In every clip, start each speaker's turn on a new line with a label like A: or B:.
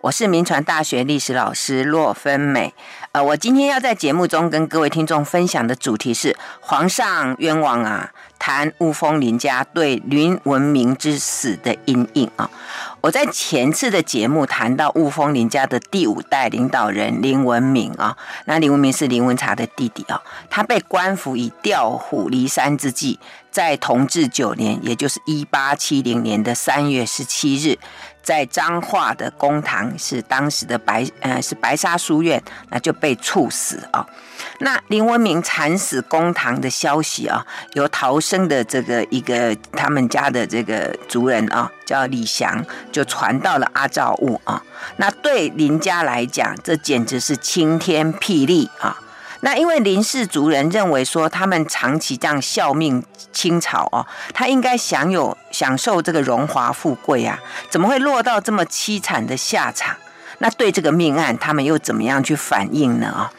A: 我是民传大学历史老师骆芬美。呃，我今天要在节目中跟各位听众分享的主题是“皇上冤枉啊”，谈雾峰林家对林文明之死的阴影啊。我在前次的节目谈到雾峰林家的第五代领导人林文明啊，那林文明是林文茶的弟弟啊，他被官府以调虎离山之计，在同治九年，也就是一八七零年的三月十七日，在彰化的公堂，是当时的白呃是白沙书院，那就被处死啊。那林文明惨死公堂的消息啊，由逃生的这个一个他们家的这个族人啊，叫李祥，就传到了阿照雾啊。那对林家来讲，这简直是晴天霹雳啊！那因为林氏族人认为说，他们长期这样效命清朝哦，他应该享有享受这个荣华富贵啊，怎么会落到这么凄惨的下场？那对这个命案，他们又怎么样去反应呢？啊？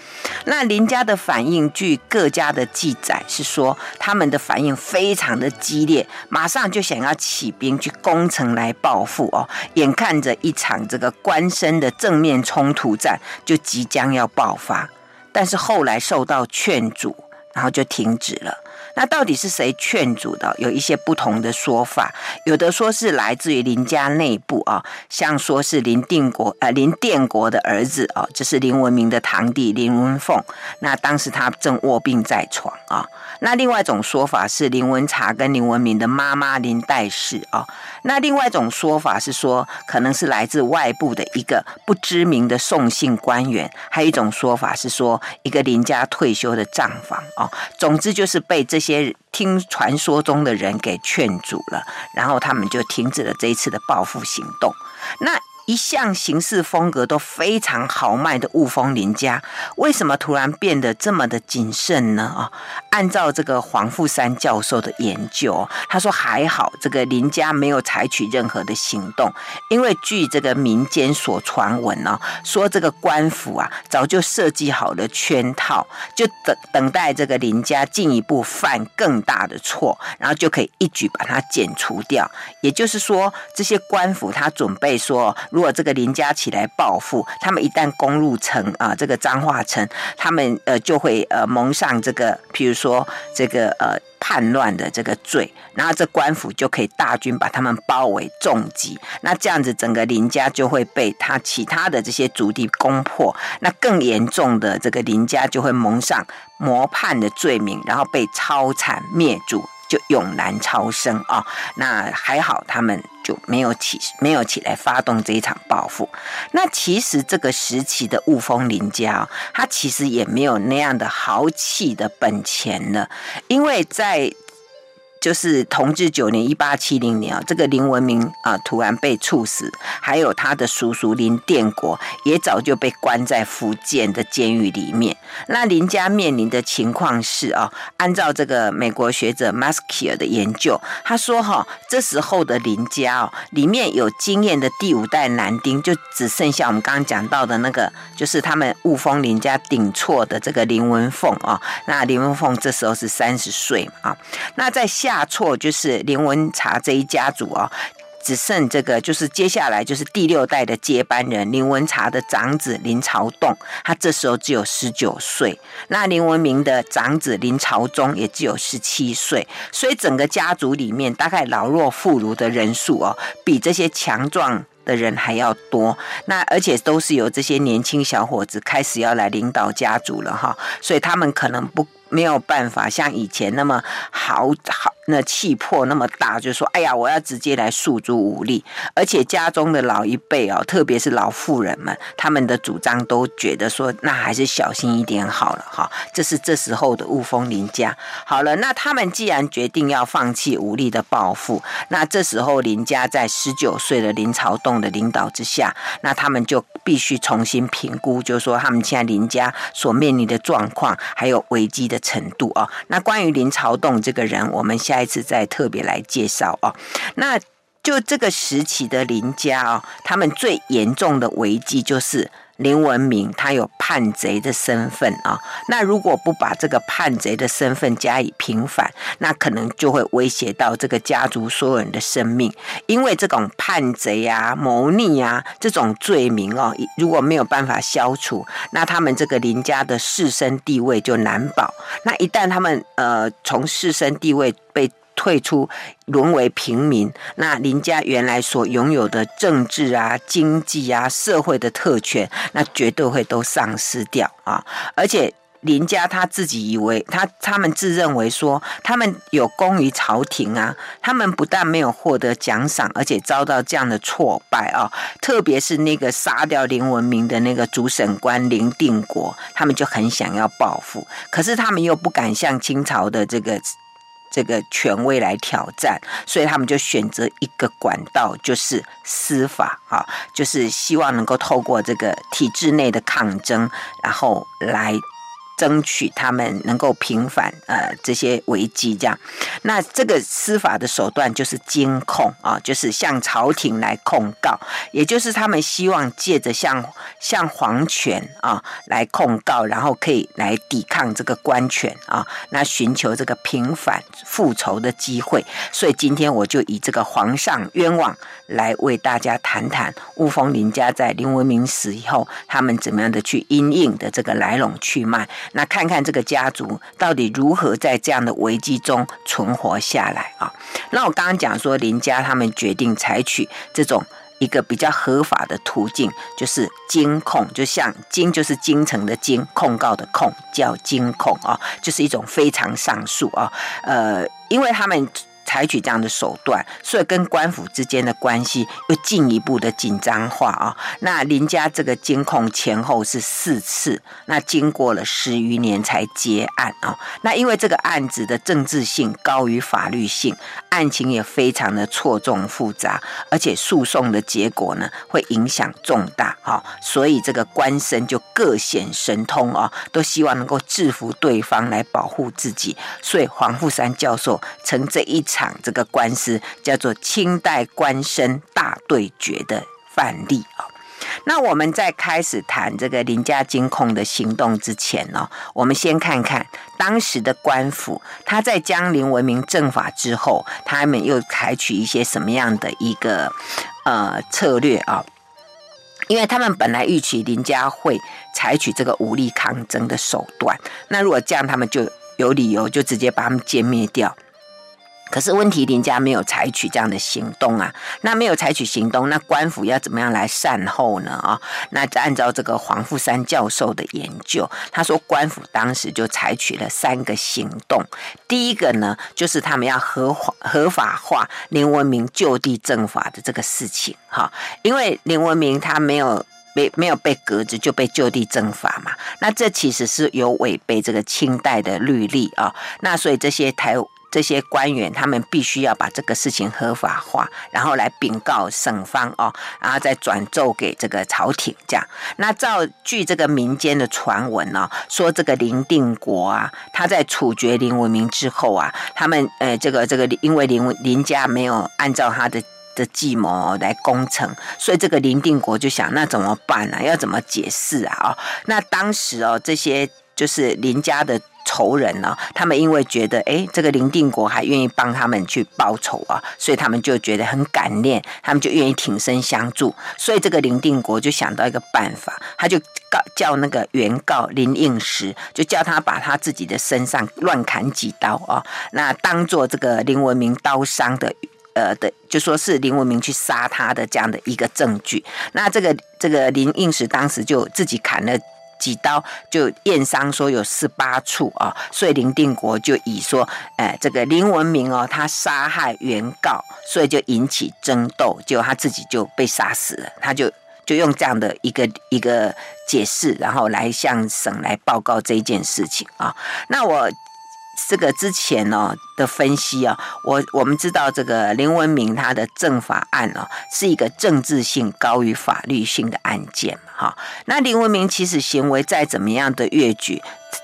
A: 那林家的反应，据各家的记载是说，他们的反应非常的激烈，马上就想要起兵去攻城来报复哦。眼看着一场这个官绅的正面冲突战就即将要爆发，但是后来受到劝阻，然后就停止了。那到底是谁劝阻的？有一些不同的说法，有的说是来自于林家内部啊，像说是林定国呃林殿国的儿子啊，这是林文明的堂弟林文凤。那当时他正卧病在床啊。那另外一种说法是林文茶跟林文明的妈妈林代氏啊。那另外一种说法是说，可能是来自外部的一个不知名的宋姓官员。还有一种说法是说，一个林家退休的账房啊。总之就是被这些。些听传说中的人给劝阻了，然后他们就停止了这一次的报复行动。那一向行事风格都非常豪迈的雾峰林家，为什么突然变得这么的谨慎呢？啊，按照这个黄富山教授的研究，他说还好，这个林家没有采取任何的行动，因为据这个民间所传闻呢，说这个官府啊早就设计好了圈套，就等等待这个林家进一步犯更大的错，然后就可以一举把它剪除掉。也就是说，这些官府他准备说。如果这个林家起来报复，他们一旦攻入城啊，这个彰化城，他们呃就会呃蒙上这个，譬如说这个呃叛乱的这个罪，然后这官府就可以大军把他们包围重击，那这样子整个林家就会被他其他的这些族弟攻破，那更严重的这个林家就会蒙上谋叛的罪名，然后被抄产灭族。就永难超生啊！那还好，他们就没有起，没有起来发动这一场报复。那其实这个时期的雾峰林家，他其实也没有那样的豪气的本钱了，因为在。就是同治九年（一八七零年）啊，这个林文明啊突然被处死，还有他的叔叔林殿国也早就被关在福建的监狱里面。那林家面临的情况是啊，按照这个美国学者 Maskier 的研究，他说哈，这时候的林家哦，里面有经验的第五代男丁，就只剩下我们刚刚讲到的那个，就是他们雾峰林家顶错的这个林文凤啊。那林文凤这时候是三十岁啊，那在下。下错就是林文茶这一家族哦，只剩这个就是接下来就是第六代的接班人林文茶的长子林朝栋，他这时候只有十九岁。那林文明的长子林朝宗也只有十七岁，所以整个家族里面大概老弱妇孺的人数哦，比这些强壮的人还要多。那而且都是由这些年轻小伙子开始要来领导家族了哈，所以他们可能不。没有办法像以前那么豪豪，那气魄那么大，就说哎呀，我要直接来诉诸武力。而且家中的老一辈哦，特别是老妇人们，他们的主张都觉得说，那还是小心一点好了哈。这是这时候的雾峰林家。好了，那他们既然决定要放弃武力的报复，那这时候林家在十九岁的林朝栋的领导之下，那他们就必须重新评估，就是说他们现在林家所面临的状况，还有危机的。程度啊，那关于林朝栋这个人，我们下一次再特别来介绍啊。那就这个时期的林家啊，他们最严重的危机就是林文明他有叛贼的身份啊，那如果不把这个叛贼的身份加以平反，那可能就会威胁到这个家族所有人的生命，因为这种叛贼啊、谋逆啊这种罪名哦，如果没有办法消除，那他们这个林家的士绅地位就难保。那一旦他们呃从士绅地位被退出，沦为平民，那林家原来所拥有的政治啊、经济啊、社会的特权，那绝对会都丧失掉啊！而且林家他自己以为他他们自认为说他们有功于朝廷啊，他们不但没有获得奖赏，而且遭到这样的挫败啊！特别是那个杀掉林文明的那个主审官林定国，他们就很想要报复，可是他们又不敢向清朝的这个。这个权威来挑战，所以他们就选择一个管道，就是司法啊，就是希望能够透过这个体制内的抗争，然后来。争取他们能够平反呃这些危机，这样，那这个司法的手段就是监控啊，就是向朝廷来控告，也就是他们希望借着向向皇权啊来控告，然后可以来抵抗这个官权啊，那寻求这个平反复仇的机会。所以今天我就以这个皇上冤枉来为大家谈谈雾峰林家在林文明死以后，他们怎么样的去因应的这个来龙去脉。那看看这个家族到底如何在这样的危机中存活下来啊？那我刚刚讲说林家他们决定采取这种一个比较合法的途径，就是金控，就像金就是京城的金，控告的控叫金控啊，就是一种非常上诉啊。呃，因为他们。采取这样的手段，所以跟官府之间的关系又进一步的紧张化啊。那林家这个监控前后是四次，那经过了十余年才结案啊。那因为这个案子的政治性高于法律性，案情也非常的错综复杂，而且诉讼的结果呢会影响重大啊。所以这个官绅就各显神通啊，都希望能够制服对方来保护自己。所以黄富山教授曾这一场。场这个官司叫做清代官绅大对决的范例啊。那我们在开始谈这个林家京控的行动之前呢，我们先看看当时的官府，他在将林文明正法之后，他们又采取一些什么样的一个呃策略啊？因为他们本来预期林家会采取这个武力抗争的手段，那如果这样，他们就有理由就直接把他们歼灭掉。可是问题，林家没有采取这样的行动啊，那没有采取行动，那官府要怎么样来善后呢？啊，那按照这个黄富三教授的研究，他说官府当时就采取了三个行动。第一个呢，就是他们要合法合法化林文明就地正法的这个事情，哈，因为林文明他没有被没有被革职就被就地正法嘛，那这其实是有违背这个清代的律例啊，那所以这些台。这些官员他们必须要把这个事情合法化，然后来禀告省方哦，然后再转奏给这个朝廷这样。那照据这个民间的传闻呢，说这个林定国啊，他在处决林文明之后啊，他们呃这个这个因为林林家没有按照他的的计谋来攻城，所以这个林定国就想，那怎么办呢？啊？要怎么解释啊？哦，那当时哦这些就是林家的。仇人呢、他们因为觉得，哎，这个林定国还愿意帮他们去报仇啊，所以他们就觉得很感念，他们就愿意挺身相助。所以这个林定国就想到一个办法，他就告叫那个原告林应时，就叫他把他自己的身上乱砍几刀啊，那当做这个林文明刀伤的，呃的，就说是林文明去杀他的这样的一个证据。那这个这个林应时当时就自己砍了。几刀就验伤说有十八处啊，所以林定国就以说，哎，这个林文明哦，他杀害原告，所以就引起争斗，结果他自己就被杀死了。他就就用这样的一个一个解释，然后来向省来报告这件事情啊。那我。这个之前呢的分析啊，我我们知道这个林文明他的正法案哦，是一个政治性高于法律性的案件哈。那林文明其实行为再怎么样的越矩，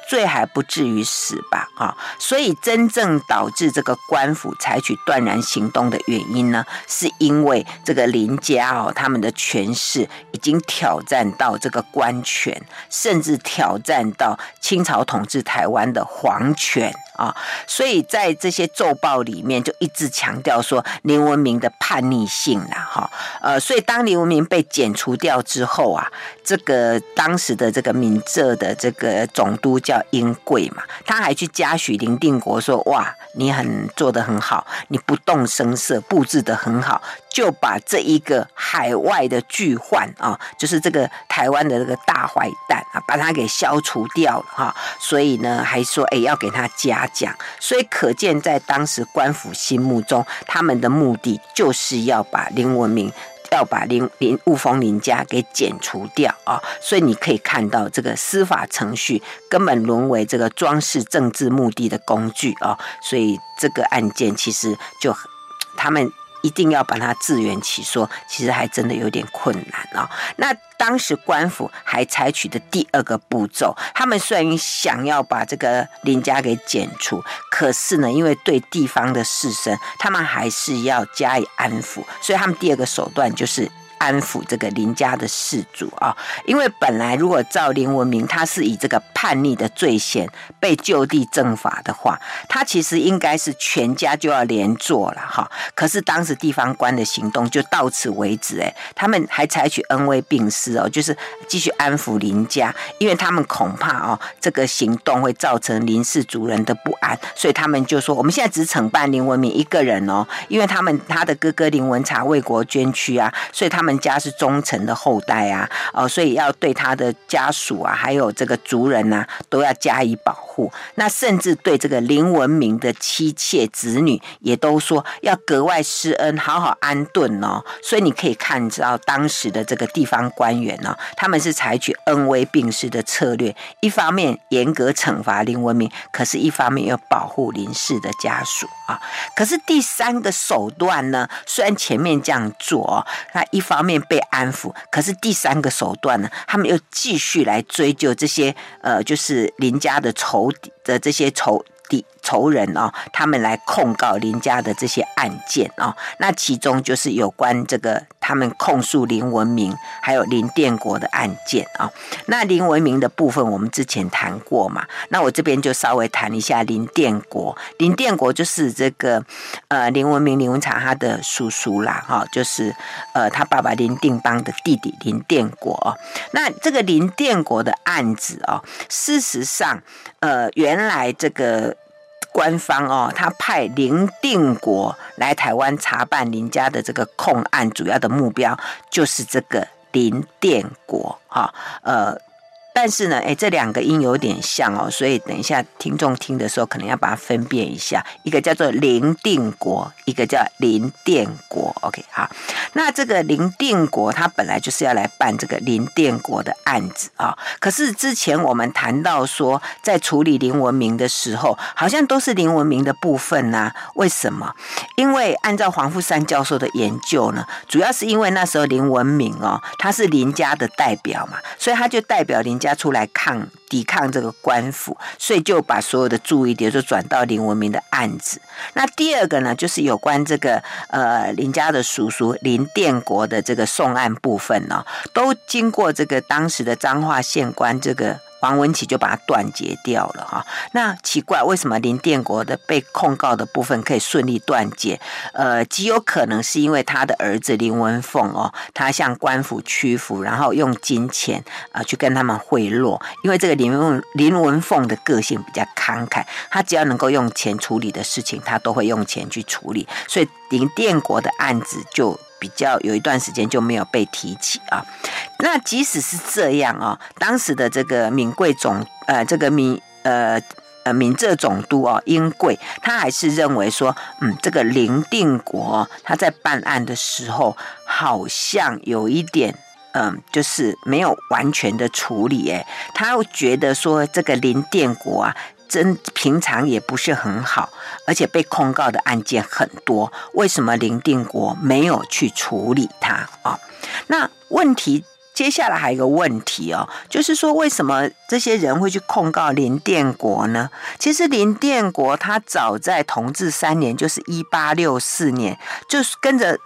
A: 罪还不至于死吧？啊，所以真正导致这个官府采取断然行动的原因呢，是因为这个林家哦，他们的权势已经挑战到这个官权，甚至挑战到清朝统治台湾的皇权啊，所以在这些奏报里面就一直强调说林文明的叛逆性啦，哈，呃，所以当林文明被剪除掉之后啊，这个当时的这个闽浙的这个总督叫。英贵嘛，他还去嘉许林定国说：“哇，你很做得很好，你不动声色，布置得很好，就把这一个海外的巨患啊，就是这个台湾的这个大坏蛋啊，把他给消除掉了哈。所以呢，还说哎要给他嘉奖，所以可见在当时官府心目中，他们的目的就是要把林文明。”要把林林雾峰林家给剪除掉啊，所以你可以看到这个司法程序根本沦为这个装饰政治目的的工具啊，所以这个案件其实就他们。一定要把它自圆其说，其实还真的有点困难哦。那当时官府还采取的第二个步骤，他们虽然想要把这个林家给剪除，可是呢，因为对地方的士绅，他们还是要加以安抚，所以他们第二个手段就是。安抚这个林家的氏族啊，因为本来如果照林文明他是以这个叛逆的罪嫌被就地正法的话，他其实应该是全家就要连坐了哈。可是当时地方官的行动就到此为止，哎，他们还采取恩威并施哦，就是继续安抚林家，因为他们恐怕哦这个行动会造成林氏族人的不安，所以他们就说我们现在只惩办林文明一个人哦，因为他们他的哥哥林文察为国捐躯啊，所以他们。他们家是忠臣的后代啊，哦，所以要对他的家属啊，还有这个族人呐、啊，都要加以保护。那甚至对这个林文明的妻妾子女，也都说要格外施恩，好好安顿哦。所以你可以看到当时的这个地方官员呢、他们是采取恩威并施的策略，一方面严格惩罚林文明，可是一方面又保护林氏的家属啊。可是第三个手段呢，虽然前面这样做，那一方。方面被安抚，可是第三个手段呢？他们又继续来追究这些呃，就是林家的仇敌的这些仇敌。仇人哦，他们来控告林家的这些案件哦，那其中就是有关这个他们控诉林文明还有林殿国的案件啊。那林文明的部分我们之前谈过嘛，那我这边就稍微谈一下林殿国。林殿国就是这个呃林文明林文察他的叔叔啦，哈，就是呃他爸爸林定邦的弟弟林奠国。那这个林殿国的案子哦，事实上呃原来这个。官方哦，他派林定国来台湾查办林家的这个控案，主要的目标就是这个林定国哈，呃。但是呢，哎，这两个音有点像哦，所以等一下听众听的时候，可能要把它分辨一下，一个叫做林定国，一个叫林定国。OK，好，那这个林定国他本来就是要来办这个林定国的案子啊，可是之前我们谈到说，在处理林文明的时候，好像都是林文明的部分呐、啊？为什么？因为按照黄富三教授的研究呢，主要是因为那时候林文明哦，他是林家的代表嘛，所以他就代表林家。家出来抗抵抗这个官府，所以就把所有的注意点就转到林文明的案子。那第二个呢，就是有关这个呃林家的叔叔林殿国的这个送案部分呢、都经过这个当时的彰化县官这个。王文启就把它断绝掉了哈，那奇怪，为什么林奠国的被控告的部分可以顺利断绝？呃，极有可能是因为他的儿子林文凤哦，他向官府屈服，然后用金钱啊、呃、去跟他们贿赂。因为这个林文林文凤的个性比较慷慨，他只要能够用钱处理的事情，他都会用钱去处理，所以林奠国的案子就。比较有一段时间就没有被提起啊，那即使是这样啊，当时的这个闽贵总呃这个闽呃呃闽浙总督哦英贵，他还是认为说，嗯，这个林定国他在办案的时候好像有一点嗯，就是没有完全的处理，诶，他又觉得说这个林定国啊。真平常也不是很好，而且被控告的案件很多，为什么林定国没有去处理他啊？那问题接下来还有一个问题哦，就是说为什么这些人会去控告林定国呢？其实林定国他早在同治三年，就是一八六四年，就是跟着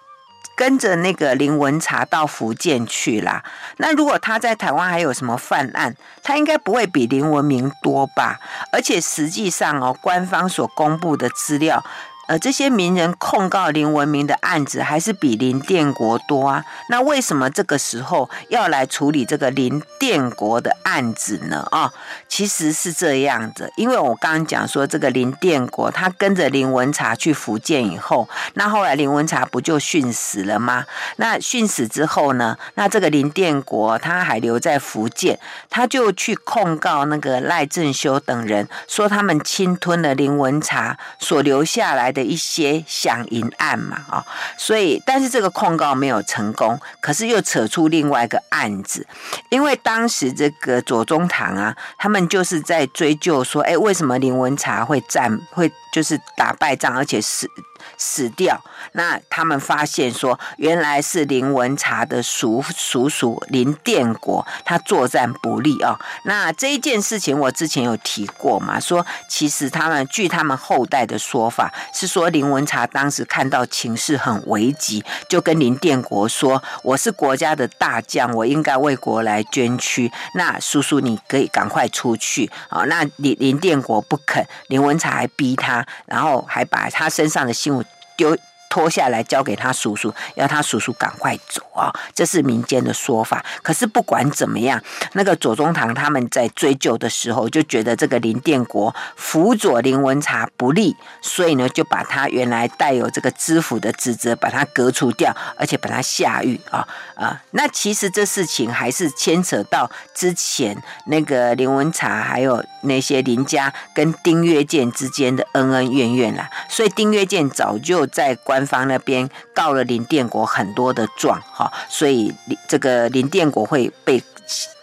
A: 跟着那个林文茶到福建去啦。那如果他在台湾还有什么犯案，他应该不会比林文明多吧？而且实际上哦，官方所公布的资料。呃，这些名人控告林文明的案子还是比林奠国多啊？那为什么这个时候要来处理这个林奠国的案子呢？啊、哦，其实是这样的，因为我刚刚讲说，这个林奠国他跟着林文茶去福建以后，那后来林文茶不就殉死了吗？那殉死之后呢？那这个林奠国他还留在福建，他就去控告那个赖正修等人，说他们侵吞了林文茶所留下来的。的一些响银案嘛，啊，所以但是这个控告没有成功，可是又扯出另外一个案子，因为当时这个左宗棠啊，他们就是在追究说，哎，为什么林文茶会战，会就是打败仗，而且是。死掉，那他们发现说，原来是林文茶的叔叔叔林殿国，他作战不利哦。那这一件事情我之前有提过嘛，说其实他们据他们后代的说法是说，林文茶当时看到情势很危急，就跟林殿国说：“我是国家的大将，我应该为国来捐躯。那叔叔你可以赶快出去啊。”那林林殿国不肯，林文茶还逼他，然后还把他身上的信物。yo 脱下来交给他叔叔，要他叔叔赶快走啊！这是民间的说法。可是不管怎么样，那个左宗棠他们在追究的时候，就觉得这个林殿国辅佐林文茶不利，所以呢，就把他原来带有这个知府的职责，把他革除掉，而且把他下狱啊啊！那其实这事情还是牵扯到之前那个林文茶还有那些林家跟丁曰健之间的恩恩怨怨啦。所以丁曰健早就在关。官方那边告了林殿国很多的状，哈，所以这个林殿国会被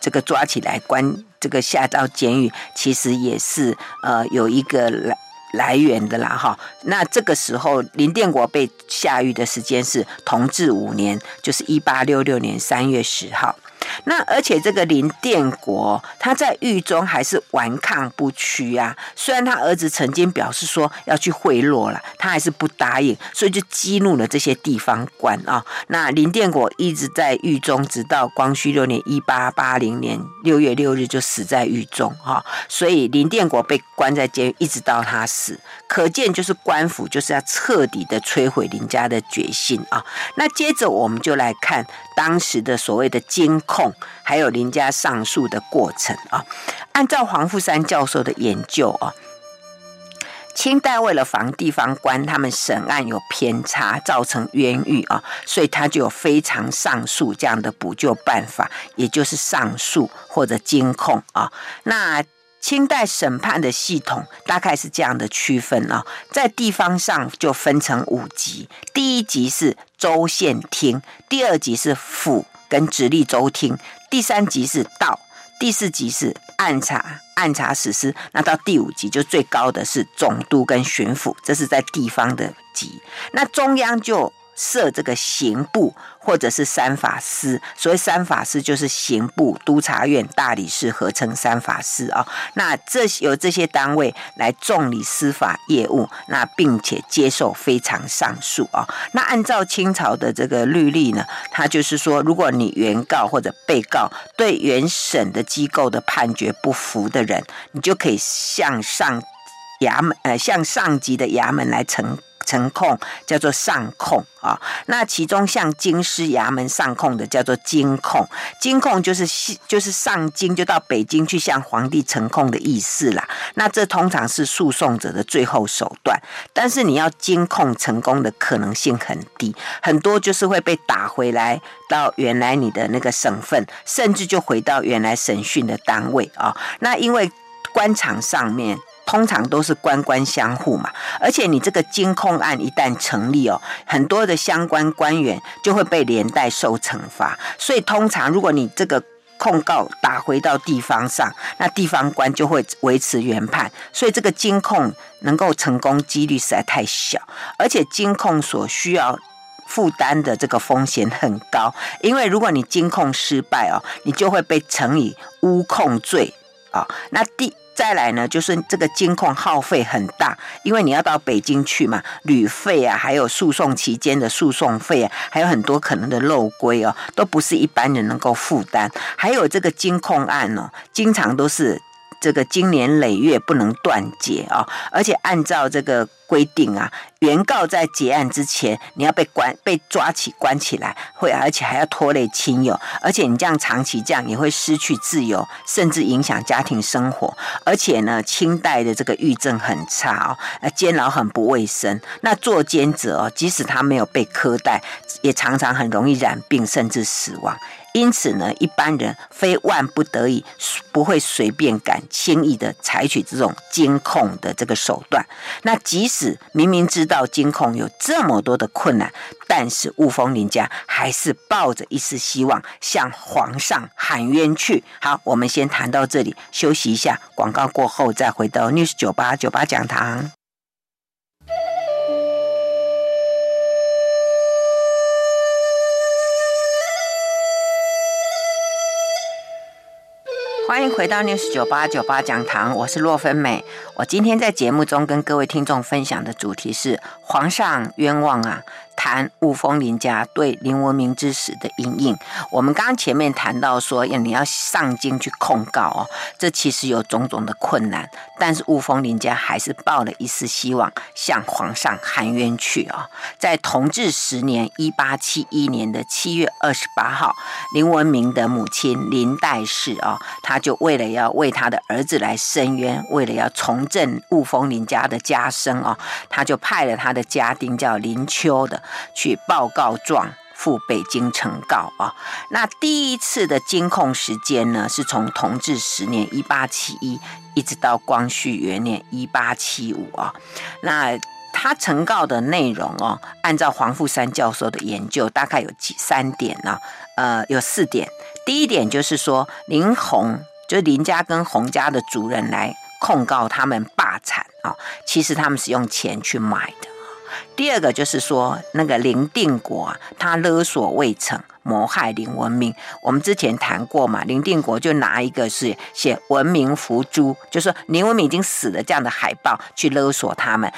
A: 这个抓起来关，这个下到监狱，其实也是呃有一个来来源的啦，哈。那这个时候林殿国被下狱的时间是同治五年，就是一八六六年三月十号。那而且这个林殿国他在狱中还是顽抗不屈啊，虽然他儿子曾经表示说要去贿赂了，他还是不答应，所以就激怒了这些地方官啊。那林殿国一直在狱中，直到光绪六年（一八八零年）六月六日就死在狱中哈。所以林殿国被关在监狱，一直到他死，可见就是官府就是要彻底的摧毁林家的决心啊。那接着我们就来看当时的所谓的监控。还有林家上诉的过程啊，按照黄富山教授的研究啊，清代为了防地方官他们审案有偏差，造成冤狱啊，所以他就有非常上诉这样的补救办法，也就是上诉或者监控啊。那清代审判的系统大概是这样的区分啊，在地方上就分成五级，第一级是州县厅，第二级是府。跟直隶州厅，第三级是道，第四级是按察，按察使司，那到第五级就最高的是总督跟巡抚，这是在地方的级，那中央就。设这个刑部或者是三法司，所谓三法司就是刑部、督察院、大理寺合称三法司啊。那这由这些单位来重理司法业务，那并且接受非常上诉啊。那按照清朝的这个律例呢，它就是说，如果你原告或者被告对原审的机构的判决不服的人，你就可以向上衙门呃向上级的衙门来呈。呈控叫做上控啊，那其中向京师衙门上控的叫做京控，京控就是就是上京，就到北京去向皇帝呈控的意思啦。那这通常是诉讼者的最后手段，但是你要京控成功的可能性很低，很多就是会被打回来到原来你的那个省份，甚至就回到原来审讯的单位啊。那因为官场上面。通常都是官官相护嘛，而且你这个监控案一旦成立哦，很多的相关官员就会被连带受惩罚。所以通常如果你这个控告打回到地方上，那地方官就会维持原判。所以这个监控能够成功几率实在太小，而且监控所需要负担的这个风险很高，因为如果你金控失败哦，你就会被乘以诬控罪啊、哦。那第再来呢，就是这个监控耗费很大，因为你要到北京去嘛，旅费啊，还有诉讼期间的诉讼费啊，还有很多可能的漏规哦，都不是一般人能够负担。还有这个监控案哦，经常都是。这个经年累月不能断绝啊，而且按照这个规定啊，原告在结案之前，你要被关、被抓起、关起来，会而且还要拖累亲友，而且你这样长期这样也会失去自由，甚至影响家庭生活。而且呢，清代的这个狱政很差哦，呃，监牢很不卫生。那做监者哦，即使他没有被苛待，也常常很容易染病，甚至死亡。因此呢，一般人非万不得已，不会随便敢轻易的采取这种监控的这个手段。那即使明明知道监控有这么多的困难，但是雾峰林家还是抱着一丝希望向皇上喊冤去。好，我们先谈到这里，休息一下，广告过后再回到 News 九八九八讲堂。欢迎回到 News 九八九八讲堂，我是洛芬美。我今天在节目中跟各位听众分享的主题是皇上冤枉啊。谈雾峰林家对林文明之死的阴影。我们刚刚前面谈到说，要你要上京去控告哦，这其实有种种的困难，但是雾峰林家还是抱了一丝希望，向皇上喊冤去哦。在同治十年（一八七一年）的七月二十八号，林文明的母亲林黛氏哦，他就为了要为他的儿子来伸冤，为了要重镇雾峰林家的家生哦，他就派了他的家丁叫林秋的。去报告状赴北京呈告啊。那第一次的监控时间呢，是从同治十年一八七一一直到光绪元年一八七五啊。那他呈告的内容哦，按照黄富三教授的研究，大概有几三点呢？呃，有四点。第一点就是说，林洪就林家跟洪家的主人来控告他们霸产啊，其实他们是用钱去买的。第二个就是说，那个林定国啊，他勒索未成，谋害林文明。我们之前谈过嘛，林定国就拿一个是写“文明伏诛”，就是说林文明已经死了这样的海报去勒索他们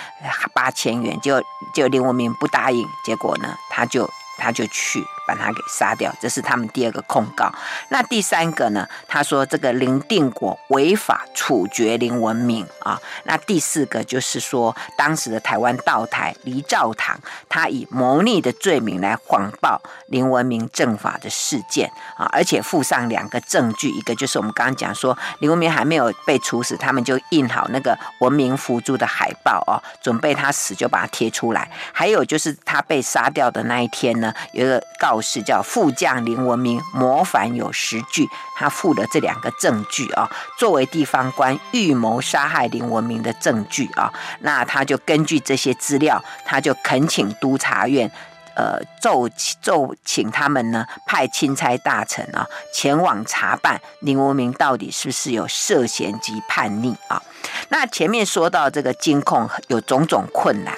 A: 八千元，就就林文明不答应，结果呢，他就他就去。把他给杀掉，这是他们第二个控告。那第三个呢？他说这个林定国违法处决林文明啊。那第四个就是说，当时的台湾道台黎兆堂，他以谋逆的罪名来谎报林文明正法的事件啊，而且附上两个证据，一个就是我们刚刚讲说林文明还没有被处死，他们就印好那个文明伏诛的海报哦，准备他死就把它贴出来。还有就是他被杀掉的那一天呢，有一个告。是叫副将林文明模反有实据，他附了这两个证据啊，作为地方官预谋杀害林文明的证据啊，那他就根据这些资料，他就恳请督察院，呃，奏奏请他们呢派钦差大臣啊前往查办林文明到底是不是有涉嫌及叛逆啊。那前面说到这个金控有种种困难。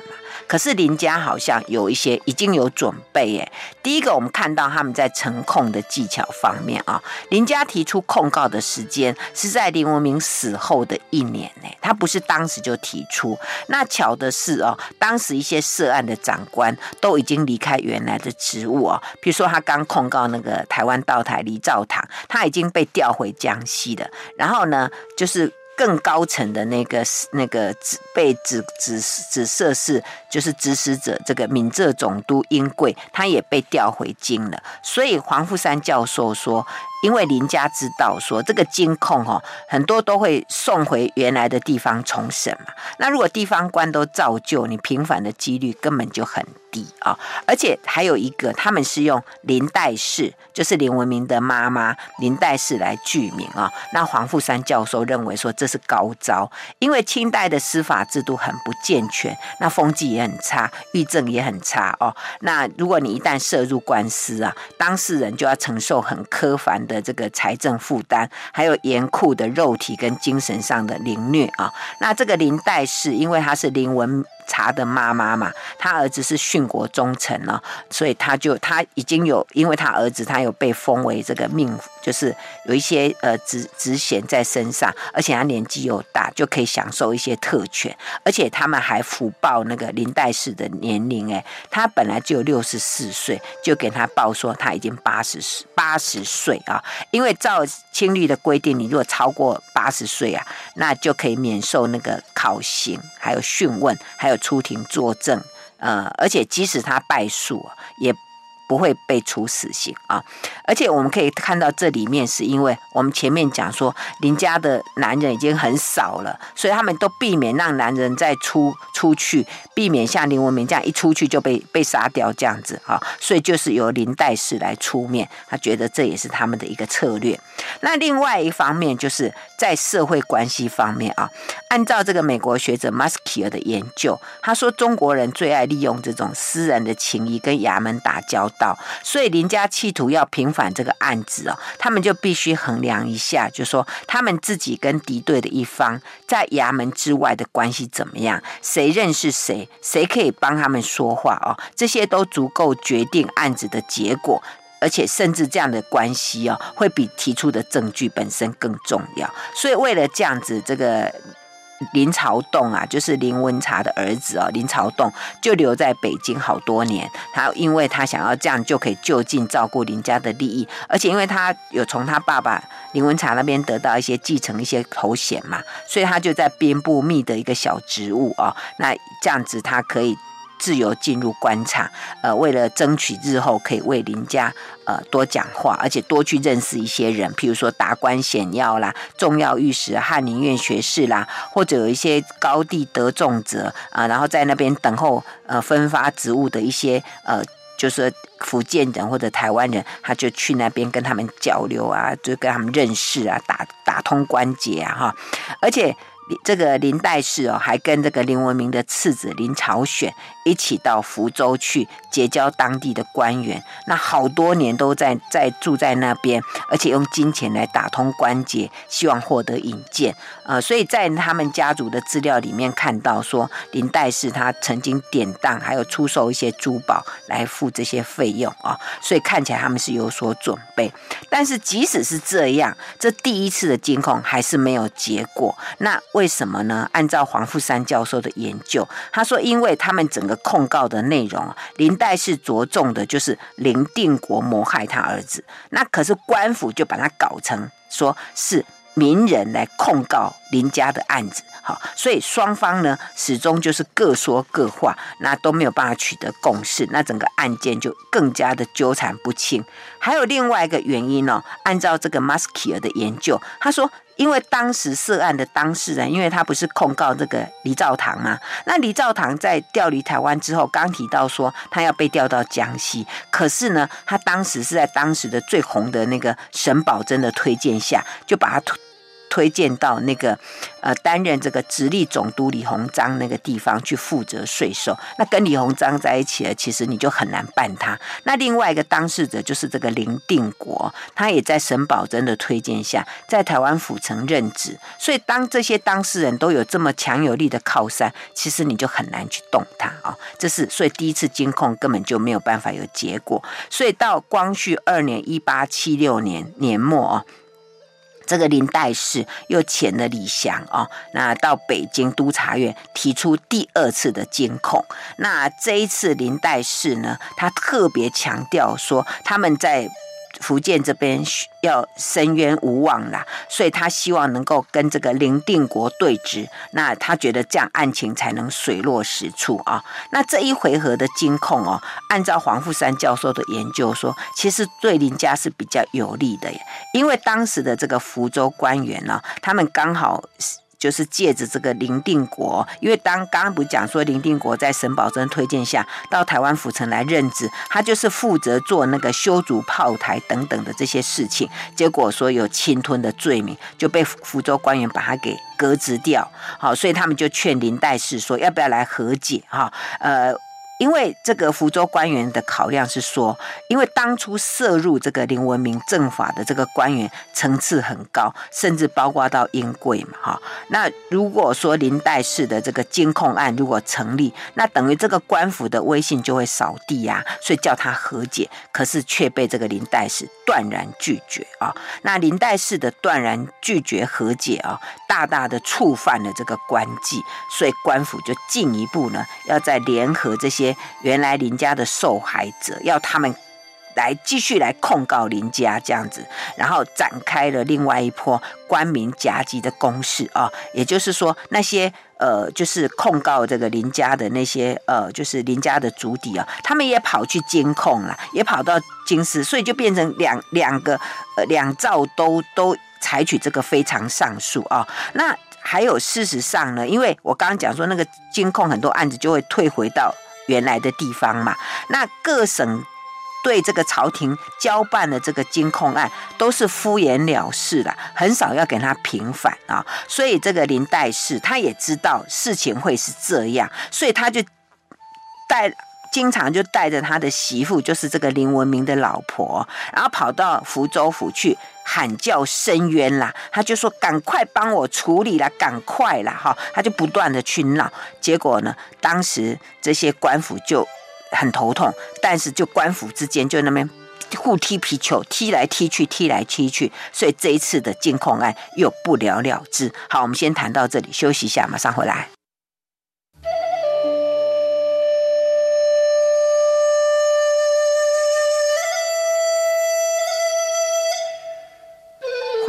A: 可是林家好像有一些已经有准备耶。第一个，我们看到他们在呈控的技巧方面啊，林家提出控告的时间是在林文明死后的一年呢，他不是当时就提出。那巧的是哦，当时一些涉案的长官都已经离开原来的职务哦，比如说他刚控告那个台湾道台黎兆堂，他已经被调回江西的。然后呢，就是。更高层的那个那个被指指指涉是就是指使者，这个闽浙总督殷贵，他也被调回京了。所以黄富山教授说，因为林家知道说这个金控哦，很多都会送回原来的地方重审嘛。那如果地方官都照旧，你平反的几率根本就很低啊。而且还有一个，他们是用林黛氏，就是林文明的妈妈林黛氏来具名啊。那黄富山教授认为说这是高招，因为清代的司法制度很不健全，那风纪也很差，预政也很差哦。那如果你一旦涉入官司啊，当事人就要承受很苛繁的这个财政负担，还有严酷的肉体跟精神上的凌虐啊。那这个林黛氏，因为她是林文查的妈妈嘛，他儿子是殉国忠臣哦，所以他就他已经有，因为他儿子他有被封为这个命，就是有一些呃职职衔在身上，而且他年纪又大，就可以享受一些特权，而且他们还福报那个林代氏的年龄，哎，他本来就有六十四岁，就给他报说他已经八十八十岁啊，因为照清律的规定，你如果超过八十岁啊，那就可以免受那个考刑，还有讯问，还有。出庭作证，呃，而且即使他败诉，也不会被处死刑啊！而且我们可以看到，这里面是因为我们前面讲说林家的男人已经很少了，所以他们都避免让男人再出出去，避免像林文明这样一出去就被被杀掉这样子啊！所以就是由林代氏来出面，他觉得这也是他们的一个策略。那另外一方面就是在社会关系方面啊，按照这个美国学者 Maskier 的研究，他说中国人最爱利用这种私人的情谊跟衙门打交道。所以林家企图要平反这个案子哦，他们就必须衡量一下，就说他们自己跟敌对的一方在衙门之外的关系怎么样，谁认识谁，谁可以帮他们说话哦，这些都足够决定案子的结果，而且甚至这样的关系哦，会比提出的证据本身更重要。所以为了这样子，这个。林朝栋啊，就是林文茶的儿子哦，林朝栋就留在北京好多年。他因为他想要这样就可以就近照顾林家的利益，而且因为他有从他爸爸林文茶那边得到一些继承一些头衔嘛，所以他就在编部觅得一个小职务哦。那这样子他可以。自由进入官场，呃，为了争取日后可以为林家呃多讲话，而且多去认识一些人，譬如说达官显要啦、重要御史、翰林院学士啦，或者有一些高地得重者啊、然后在那边等候呃分发职务的一些呃，就是福建人或者台湾人，他就去那边跟他们交流啊，就跟他们认识啊，打打通关节啊，哈，而且。这个林代氏哦，还跟这个林文明的次子林朝选一起到福州去结交当地的官员，那好多年都在在住在那边，而且用金钱来打通关节，希望获得引荐。呃，所以在他们家族的资料里面看到说，林代氏他曾经典当，还有出售一些珠宝来付这些费用啊，所以看起来他们是有所准备。但是即使是这样，这第一次的监控还是没有结果。那为什么呢？按照黄富山教授的研究，他说，因为他们整控告的内容，林黛是着重的就是林定国谋害他儿子，那可是官府就把他搞成说是名人来控告林家的案子。好，所以双方呢始终就是各说各话，那都没有办法取得共识，那整个案件就更加的纠缠不清。还有另外一个原因呢、按照这个 Maskier 的研究，他说，因为当时涉案的当事人，因为他不是控告这个黎兆堂吗？那黎兆堂在调离台湾之后，刚提到说他要被调到江西，可是呢，他当时是在当时的最红的那个沈葆桢的推荐下，就把他推。荐到那个呃担任这个直隶总督李鸿章那个地方去负责税收，那跟李鸿章在一起了，其实你就很难办他。那另外一个当事者就是这个林定国，他也在沈葆桢的推荐下，在台湾府城任职。所以当这些当事人都有这么强有力的靠山，其实你就很难去动他啊。这是所以第一次监控根本就没有办法有结果。所以到光绪二年一八七六年年末啊。这个林代氏又遣了李祥哦，那到北京督察院提出第二次的监控。那这一次林代氏呢，他特别强调说他们在。福建这边要伸冤无望啦，所以他希望能够跟这个林定国对峙，那他觉得这样案情才能水落石出啊。那这一回合的监控哦，按照黄富三教授的研究说，其实对林家是比较有利的耶，因为当时的这个福州官员呢，他们刚好。就是借着这个林定国，因为当刚刚不讲说林定国在沈葆桢推荐下到台湾府城来任职，他就是负责做那个修筑炮台等等的这些事情，结果说有侵吞的罪名，就被福州官员把他给革职掉。好，所以他们就劝林代氏说，要不要来和解？哈，呃。因为这个福州官员的考量是说，因为当初涉入这个林文明政法的这个官员层次很高，甚至包括到英贵嘛，哈。那如果说林代事的这个监控案如果成立，那等于这个官府的威信就会扫地呀，所以叫他和解，可是却被这个林代事断然拒绝啊。那林代事的断然拒绝和解啊，大大的触犯了这个官纪，所以官府就进一步呢，要再联合这些。原来林家的受害者要他们来继续来控告林家这样子，然后展开了另外一波官民夹击的攻势啊，也就是说那些呃就是控告这个林家的那些呃就是林家的族弟啊，他们也跑去监控了，也跑到京师，所以就变成两两个呃两造都都采取这个非常上诉啊，那还有事实上呢，因为我刚刚讲说那个监控很多案子就会退回到。原来的地方嘛，那各省对这个朝廷交办的这个监控案都是敷衍了事的，很少要给他平反啊。所以这个林代事他也知道事情会是这样，所以他就带经常就带着他的媳妇，就是这个林文明的老婆，然后跑到福州府去。喊叫申冤啦，他就说赶快帮我处理啦，赶快啦，哈，他就不断的去闹，结果呢，当时这些官府就很头痛，但是就官府之间就那边互踢皮球，踢来踢去，踢来踢去，所以这一次的监控案又不了了之。好，我们先谈到这里，休息一下，马上回来。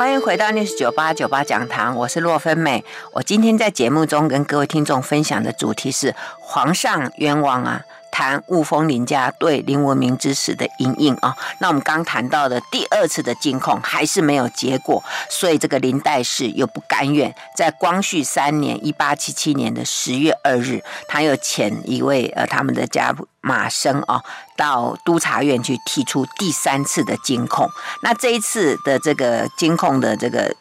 A: 欢迎回到 News 九八九八讲堂，我是洛芬美。我今天在节目中跟各位听众分享的主题是“皇上冤枉啊”。谈雾峰林家对林文明之死的阴影啊，那我们刚谈到的第二次的监控还是没有结果，所以这个林代事又不甘愿，在光绪三年（一八七七年的十月二日），他又遣一位呃他们的家马生啊，到督察院去提出第三次的监控。那这一次的这个监控的这个。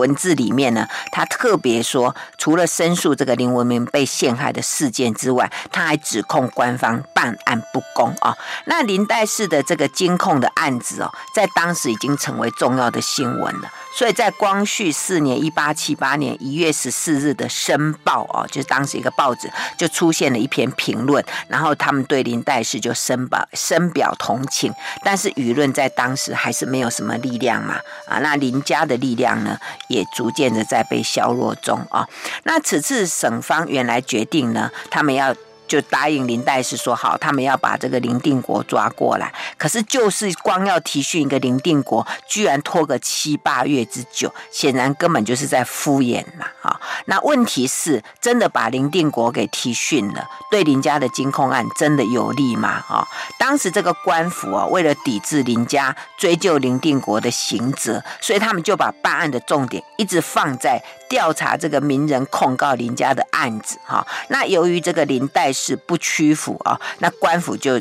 A: 文字里面呢，他特别说，除了申诉这个林文明被陷害的事件之外，他还指控官方办案不公啊。那林代事的这个监控的案子哦，在当时已经成为重要的新闻了。所以在光绪四年（一八七八年）一月十四日的《申报》哦，就是当时一个报纸就出现了一篇评论，然后他们对林代氏就深表深表同情，但是舆论在当时还是没有什么力量嘛啊，那林家的力量呢，也逐渐的在被削弱中啊。那此次省方原来决定呢，他们要。就答应林代是说好，他们要把这个林定国抓过来。可是就是光要提讯一个林定国，居然拖个七八月之久，显然根本就是在敷衍嘛！啊，那问题是，真的把林定国给提讯了，对林家的监控案真的有利吗？啊，当时这个官府啊，为了抵制林家追究林定国的刑责，所以他们就把办案的重点一直放在调查这个名人控告林家的案子。哈，那由于这个林代。是不屈服啊，那官府就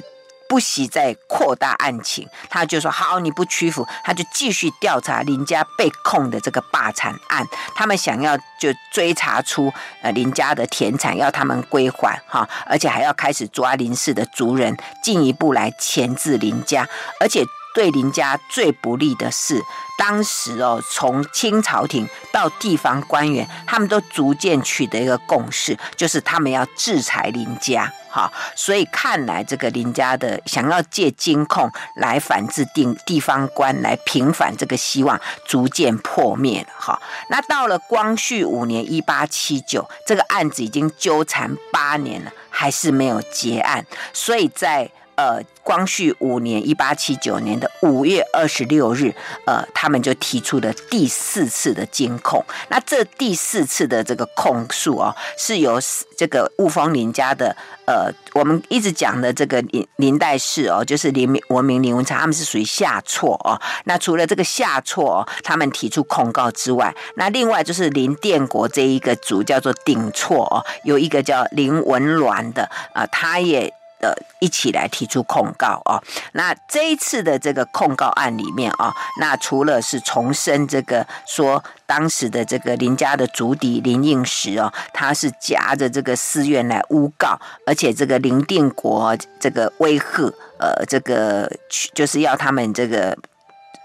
A: 不惜再扩大案情，他就说好，你不屈服，他就继续调查林家被控的这个霸产案，他们想要就追查出呃林家的田产，要他们归还哈，而且还要开始抓林氏的族人，进一步来钳制林家，而且。对林家最不利的是，当时哦，从清朝廷到地方官员，他们都逐渐取得一个共识，就是他们要制裁林家，哈，所以看来这个林家的想要借监控来反制定地方官来平反这个希望，逐渐破灭了，哈。那到了光绪五年（一八七九），这个案子已经纠缠八年了，还是没有结案，所以在。呃，光绪五年（一八七九年）的五月二十六日，呃，他们就提出了第四次的监控。那这第四次的这个控诉哦，是由这个雾峰林家的呃，我们一直讲的这个林林代氏哦，就是林文明、林文昌，他们是属于下错哦。那除了这个下错哦，他们提出控告之外，那另外就是林殿国这一个组叫做顶错哦，有一个叫林文鸾的啊，他也。呃，一起来提出控告哦。那这一次的这个控告案里面啊、哦，那除了是重申这个说当时的这个林家的族弟林应时哦，他是夹着这个寺院来诬告，而且这个林定国这个威吓，呃，这个就是要他们这个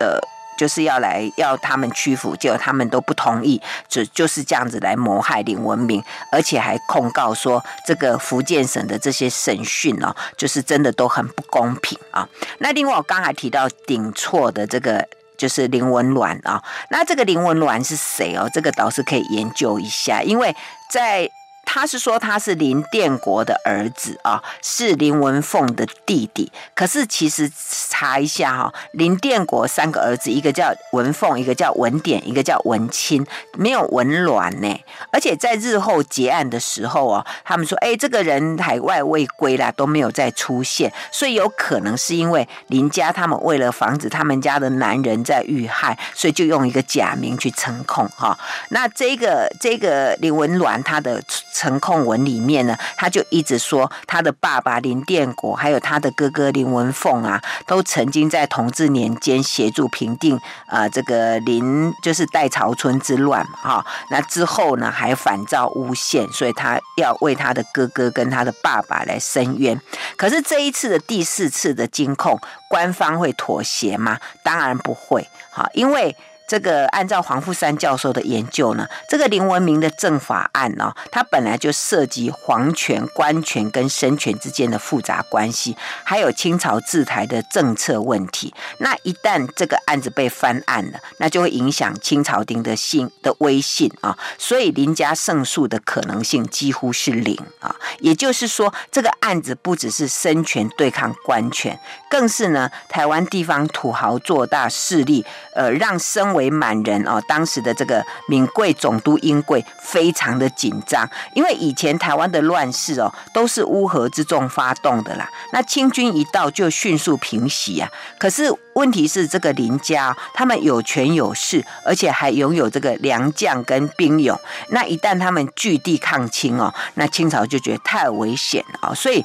A: 呃。就是要来要他们屈服，结果他们都不同意，就就是这样子来谋害林文明，而且还控告说这个福建省的这些审讯哦，就是真的都很不公平啊。那另外我刚才提到顶错的这个就是林文鸾啊，那这个林文鸾是谁哦？这个倒是可以研究一下，因为在。他是说他是林殿国的儿子啊，是林文凤的弟弟。可是其实查一下哈，林殿国三个儿子，一个叫文凤，一个叫文典，一个叫文钦，没有文鸾呢。而且在日后结案的时候哦，他们说，哎，这个人海外未归啦，都没有再出现，所以有可能是因为林家他们为了防止他们家的男人在遇害，所以就用一个假名去称控哈。那这个这个林文鸾他的。陈控文里面呢，他就一直说他的爸爸林殿国，还有他的哥哥林文凤啊，都曾经在同治年间协助平定啊这个林就是代潮村之乱嘛哈。那之后呢，还反造诬陷，所以他要为他的哥哥跟他的爸爸来申冤。可是这一次的第四次的金控，官方会妥协吗？当然不会，哈，因为。这个按照黄富三教授的研究呢，这个林文明的政法案呢、哦，它本来就涉及皇权、官权跟生权之间的复杂关系，还有清朝治台的政策问题。那一旦这个案子被翻案了，那就会影响清朝廷的信的威信啊，所以林家胜诉的可能性几乎是零啊。也就是说，这个案子不只是生权对抗官权，更是呢台湾地方土豪做大势力，呃，让生为满人哦，当时的这个闽贵总督英贵非常的紧张，因为以前台湾的乱世哦，都是乌合之众发动的啦。那清军一到就迅速平息啊。可是问题是，这个林家他们有权有势，而且还拥有这个良将跟兵勇。那一旦他们据地抗清哦，那清朝就觉得太危险了啊。所以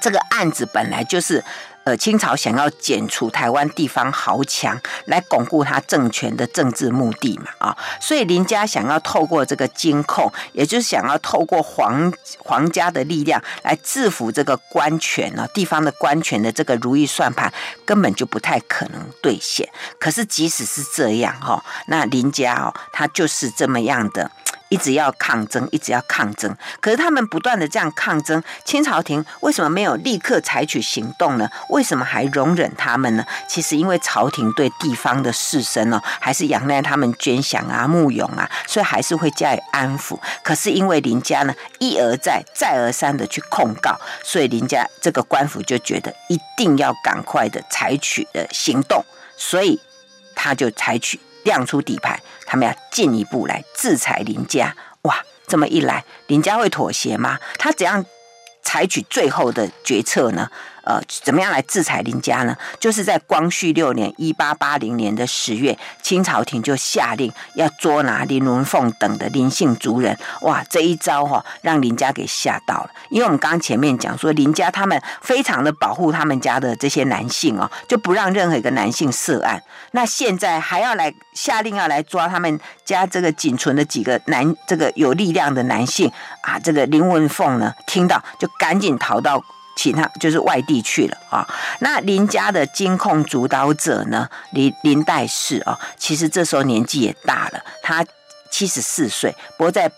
A: 这个案子本来就是。呃，清朝想要剪除台湾地方豪强，来巩固他政权的政治目的嘛，啊，所以林家想要透过这个监控，也就是想要透过皇皇家的力量来制服这个官权呢，地方的官权的这个如意算盘，根本就不太可能兑现。可是即使是这样哈，那林家哦，他就是这么样的。一直要抗争，一直要抗争，可是他们不断的这样抗争，清朝廷为什么没有立刻采取行动呢？为什么还容忍他们呢？其实因为朝廷对地方的士绅呢，还是仰赖他们捐饷啊、募勇啊，所以还是会加以安抚。可是因为林家呢一而再、再而三的去控告，所以林家这个官府就觉得一定要赶快的采取的行动，所以他就采取。亮出底牌，他们要进一步来制裁林家。哇，这么一来，林家会妥协吗？他怎样采取最后的决策呢？呃，怎么样来制裁林家呢？就是在光绪六年（一八八零年的十月），清朝廷就下令要捉拿林文凤等的林姓族人。哇，这一招哈、让林家给吓到了。因为我们刚刚前面讲说，林家他们非常的保护他们家的这些男性哦，就不让任何一个男性涉案。那现在还要来下令要来抓他们家这个仅存的几个男这个有力量的男性啊，这个林文凤呢，听到就赶紧逃到。其他就是外地去了啊。那林家的金控主导者呢，林林代氏啊，其实这时候年纪也大了，他七十四岁，不过在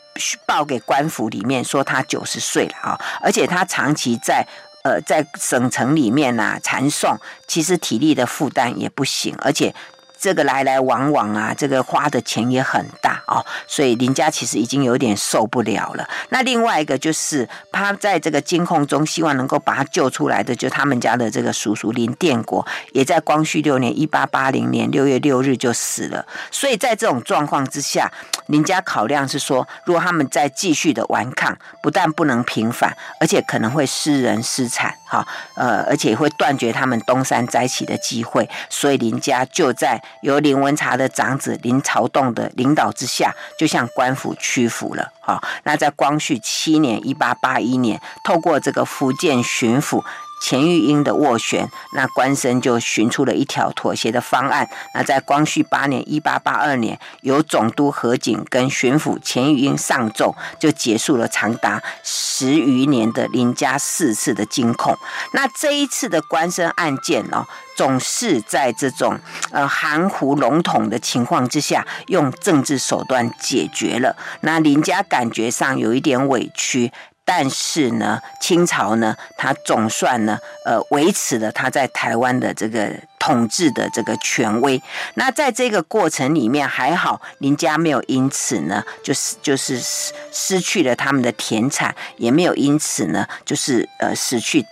A: 报给官府里面说他九十岁了啊。而且他长期在呃在省城里面呐、啊、传送，其实体力的负担也不行，而且。这个来来往往啊，这个花的钱也很大哦，所以林家其实已经有点受不了了。那另外一个就是他在这个监控中，希望能够把他救出来的，就他们家的这个叔叔林殿国，也在光绪六年（一八八零年）六月六日就死了。所以在这种状况之下，林家考量是说，如果他们再继续的顽抗，不但不能平反，而且可能会失人失产，哈，呃，而且会断绝他们东山再起的机会。所以林家就在。由林文茶的长子林朝栋的领导之下，就向官府屈服了。好，那在光绪七年（一八八一年），透过这个福建巡抚。钱玉英的斡旋，那官绅就寻出了一条妥协的方案。那在光绪八年（一八八二年），由总督何景跟巡抚钱玉英上奏，就结束了长达十余年的林家四次的金控。那这一次的官绅案件哦，总是在这种呃含糊笼统的情况之下，用政治手段解决了。那林家感觉上有一点委屈。但是呢，清朝呢，他总算呢，呃，维持了他在台湾的这个统治的这个权威。那在这个过程里面，还好林家没有因此呢，就是就是失失去了他们的田产，也没有因此呢，就是呃失去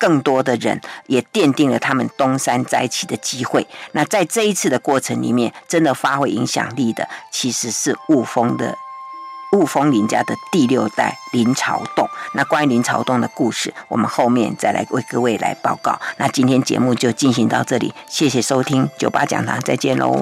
A: 更多的人，也奠定了他们东山再起的机会。那在这一次的过程里面，真的发挥影响力的，其实是雾峰的。雾峰林家的第六代林朝栋，那关于林朝栋的故事，我们后面再来为各位来报告。那今天节目就进行到这里，谢谢收听九八讲堂，再见喽。